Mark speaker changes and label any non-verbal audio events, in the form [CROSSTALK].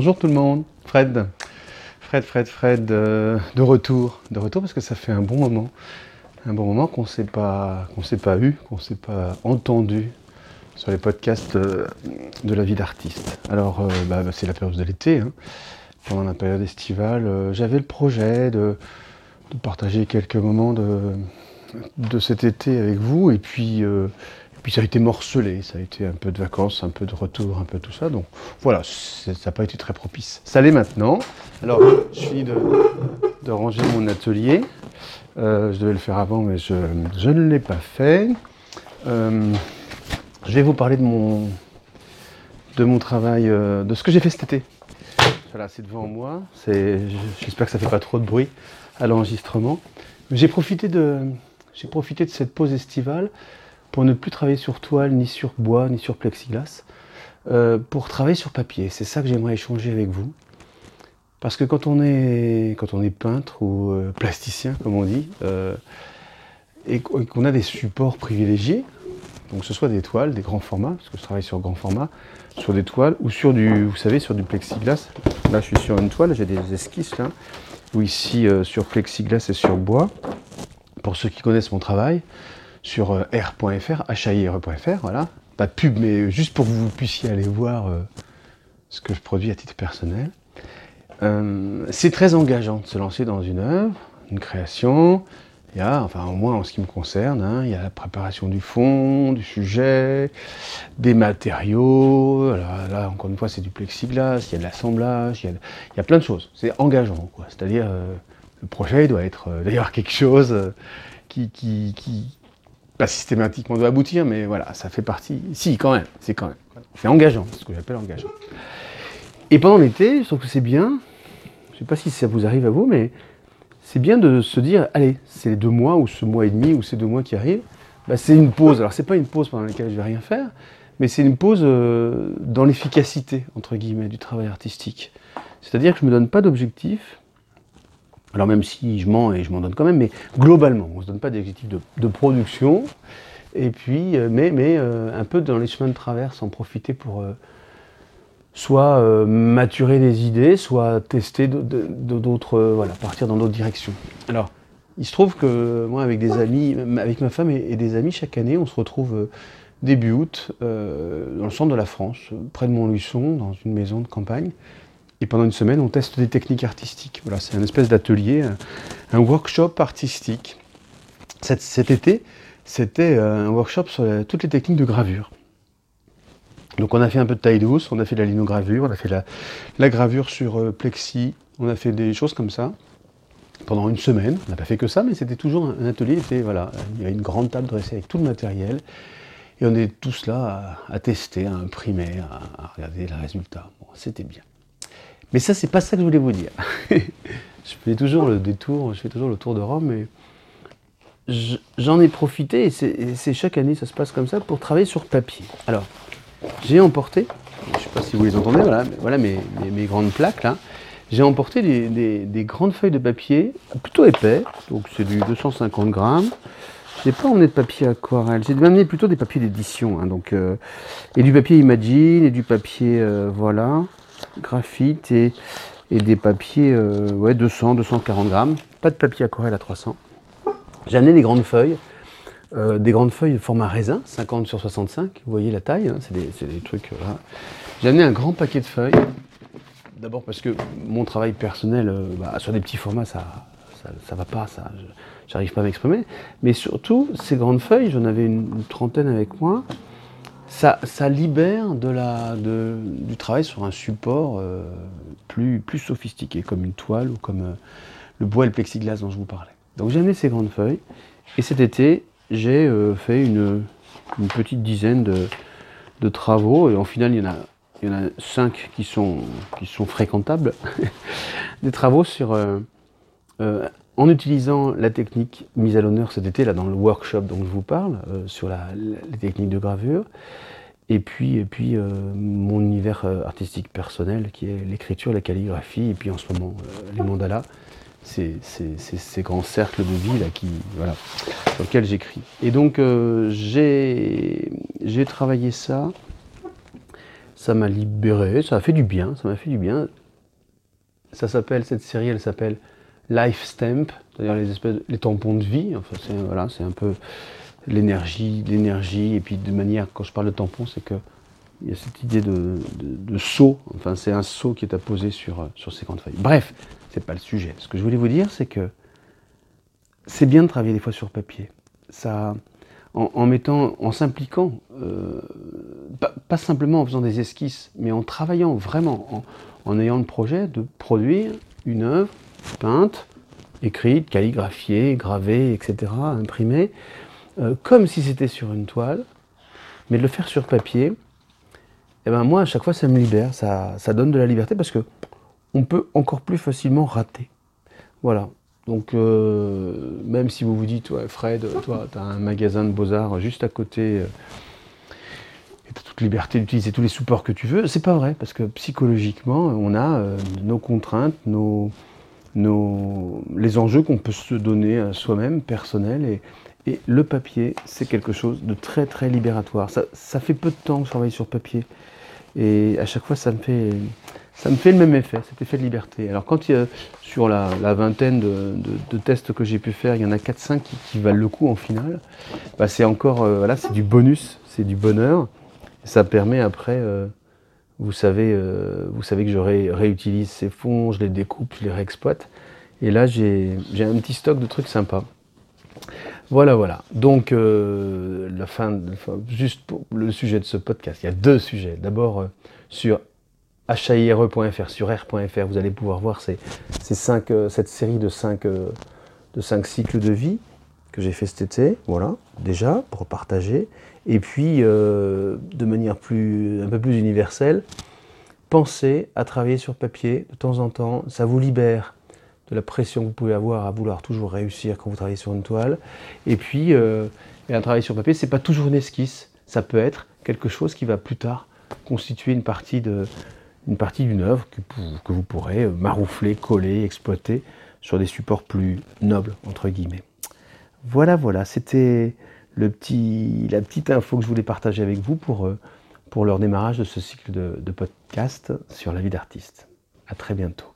Speaker 1: Bonjour tout le monde, Fred. Fred, Fred, Fred, euh, de retour. De retour parce que ça fait un bon moment. Un bon moment qu'on ne s'est pas, qu'on s'est pas eu, qu'on ne s'est pas entendu sur les podcasts euh, de la vie d'artiste. Alors, euh, bah, bah, c'est la période de l'été. hein. Pendant la période estivale, j'avais le projet de, partager quelques moments de, de cet été avec vous. Et puis, puis ça a été morcelé. Ça a été un peu de vacances, un peu de retour, un peu tout ça. Donc voilà, ça n'a pas été très propice. Ça l'est maintenant. Alors, je finis de, de ranger mon atelier. Euh, je devais le faire avant, mais je, ne l'ai pas fait. Euh, je vais vous parler de mon, de mon travail, euh, de ce que j'ai fait cet été. Voilà, c'est devant moi. J'espère que ça ne fait pas trop de bruit à l'enregistrement. J'ai profité de cette pause estivale pour ne plus travailler sur toile, ni sur bois, ni sur plexiglas, euh, pour travailler sur papier. C'est ça que j'aimerais échanger avec vous. Parce que quand on est, peintre ou euh, plasticien, comme on dit, euh, et qu- et qu'on a des supports privilégiés, donc que ce soit des toiles, des grands formats, parce que je travaille sur grand format, sur des toiles ou sur du, vous savez, sur du plexiglas. Là, je suis sur une toile, j'ai des esquisses là, ou ici sur plexiglas et sur bois. Pour ceux qui connaissent mon travail, sur euh, r.fr, haire.fr, voilà. Pas de pub, mais juste pour que vous puissiez aller voir euh, ce que je produis à titre personnel. Euh, c'est très engageant de se lancer dans une œuvre, une création. Il y a, enfin au moins en ce qui me concerne, hein, il y a la préparation du fond, du sujet, des matériaux. Là, encore une fois, c'est du plexiglas, il y a de l'assemblage, il, y a- plein de choses. C'est engageant, quoi. C'est-à-dire, euh, le projet doit être euh, d'ailleurs quelque chose euh, qui, pas systématiquement doit aboutir, mais voilà, ça fait partie. Si, quand même, c'est quand même. C'est engageant, c'est ce que j'appelle engageant. Et pendant l'été, je trouve que c'est bien, je sais pas si ça vous arrive à vous, mais c'est bien de se dire, allez, c'est les deux mois, ou ce mois et demi, ou ces deux mois qui arrivent, bah, c'est une pause. Alors, c'est pas une pause pendant laquelle je vais rien faire, mais c'est une pause euh, dans l'efficacité, entre guillemets, du travail artistique. C'est-à-dire que je me donne pas d'objectif, alors même si je mens et je m'en donne quand même, mais globalement, on ne se donne pas d'objectif de, de production, et puis, euh, mais, euh, un peu dans les chemins de traverse, en profiter pour euh, soit maturer des idées, soit tester d'autres, voilà, partir dans d'autres directions. Alors, il se trouve que moi, avec des amis, avec ma femme et, des amis, chaque année, on se retrouve début août dans le centre de la France, près de Montluçon, dans une maison de campagne. Et pendant une semaine, on teste des techniques artistiques. Voilà, c'est un espèce d'atelier, un, workshop artistique. Cet, cet été, c'était euh, un workshop sur toutes les techniques de gravure. Donc on a fait un peu de taille douce, on a fait de la linogravure, on a fait la, la gravure sur euh, plexi, on a fait des choses comme ça pendant une semaine. On n'a pas fait que ça, mais c'était toujours un, atelier. Voilà, il y a une grande table dressée avec tout le matériel. Et on est tous là à, à tester, à imprimer, à, à regarder le résultat. Bon, c'était bien. Mais ça, c'est pas ça que je voulais vous dire. [LAUGHS] je fais toujours le détour, je fais toujours le tour de Rome, mais je- j'en ai profité, et c'est chaque année, ça se passe comme ça, pour travailler sur papier. Alors, j'ai emporté, je ne sais pas si vous les entendez, voilà, voilà mes, grandes plaques là. J'ai emporté des grandes feuilles de papier, plutôt épais, donc c'est du 250 grammes. Je n'ai pas emmené de papier aquarelle, j'ai amené plutôt des papiers d'édition, hein, donc, euh, et du papier Imagine, et du papier, euh, voilà, graphite, et, des papiers, euh, ouais, 200, 240 grammes. Pas de papier aquarelle à 300. J'ai amené des grandes feuilles, euh, des grandes feuilles de format raisin, 50 sur 65, vous voyez la taille, hein, c'est des, trucs. voilà. J'ai amené un grand paquet de feuilles, d'abord parce que mon travail personnel, euh, bah, sur des petits formats, ça ça, va pas, ça, j'arrive pas à m'exprimer. Mais surtout, ces grandes feuilles, j'en avais une trentaine avec moi, ça, libère du travail sur un support euh, plus, sophistiqué, comme une toile ou comme euh, le bois et le plexiglas dont je vous parlais. Donc j'ai amené ces grandes feuilles, et cet été, j'ai euh, fait une, petite dizaine de, travaux, et en final, il y en a, cinq qui sont, fréquentables, [LAUGHS] des travaux sur, en utilisant la technique mise à l'honneur cet été, là, dans le workshop dont je vous parle, euh, sur la, les techniques de gravure, et puis, et puis euh, mon univers euh, artistique personnel qui est l'écriture, la calligraphie, et puis en ce moment les mandalas, ces, grands cercles de vie là, qui, voilà, sur lesquels j'écris. Et donc j'ai j'ai travaillé ça ça m'a libéré, ça a fait du bien, ça m'a fait du bien. Ça s'appelle, cette série, elle s'appelle Life Stamp, c'est-à-dire les espèces, les tampons de vie. Enfin, c'est voilà, c'est un peu l'énergie, l'énergie. Et puis de manière, quand je parle de tampons, c'est que il y a cette idée de, de. Enfin, c'est un seau qui est apposé sur sur ces grandes feuilles. Bref, c'est pas le sujet. Ce que je voulais vous dire, c'est que c'est bien de travailler des fois sur papier. Ça, en, mettant, en s'impliquant, euh, pas, simplement en faisant des esquisses, mais en travaillant vraiment, en, ayant le projet de produire une œuvre peinte, écrite, calligraphiée, gravée, etc., imprimée, euh, comme si c'était sur une toile, mais de le faire sur papier, eh ben moi à chaque fois ça me libère, ça, ça donne de la liberté parce que on peut encore plus facilement rater. Voilà. Donc, euh, même si vous vous dites, ouais, Fred, toi, tu as un magasin de beaux-arts juste à côté, euh, tu as toute liberté d'utiliser tous les supports que tu veux, c'est pas vrai, parce que psychologiquement, on a euh, nos contraintes, nos, nos, les enjeux qu'on peut se donner à soi-même, personnels, et, et, le papier, c'est quelque chose de très très libératoire. Ça, ça fait peu de temps que je travaille sur papier, et à chaque fois, ça me fait ça me fait le même effet, cet effet de liberté. Alors quand il y a, sur la, vingtaine de, tests que j'ai pu faire, il y en a 4-5 qui, valent le coup en finale, bah c'est encore, euh, voilà, c'est du bonus, c'est du bonheur. Ça permet après, euh, vous, savez, euh, vous savez que je réutilise ces fonds, je les découpe, je les réexploite. Et là, j'ai un petit stock de trucs sympas. Voilà, voilà. Donc, la fin, juste pour le sujet de ce podcast, il y a deux sujets. D'abord, sur HAIRE.fr sur R.fr, vous allez pouvoir voir ces, cinq, euh, cette série de 5 euh, de cinq cycles de vie que j'ai fait cet été, voilà, déjà, pour partager. Et puis, euh, de manière plus, un peu plus universelle, pensez à travailler sur papier de temps en temps, ça vous libère de la pression que vous pouvez avoir à vouloir toujours réussir quand vous travaillez sur une toile. Et puis, un travail sur papier, c'est pas toujours une esquisse, ça peut être quelque chose qui va plus tard constituer une partie partie d'une œuvre que, vous pourrez maroufler, coller, exploiter sur des supports plus nobles, entre guillemets. Voilà, voilà, c'était la petite info que je voulais partager avec vous pour, euh, leur démarrage de ce cycle de, de podcast sur la vie d'artiste. À très bientôt.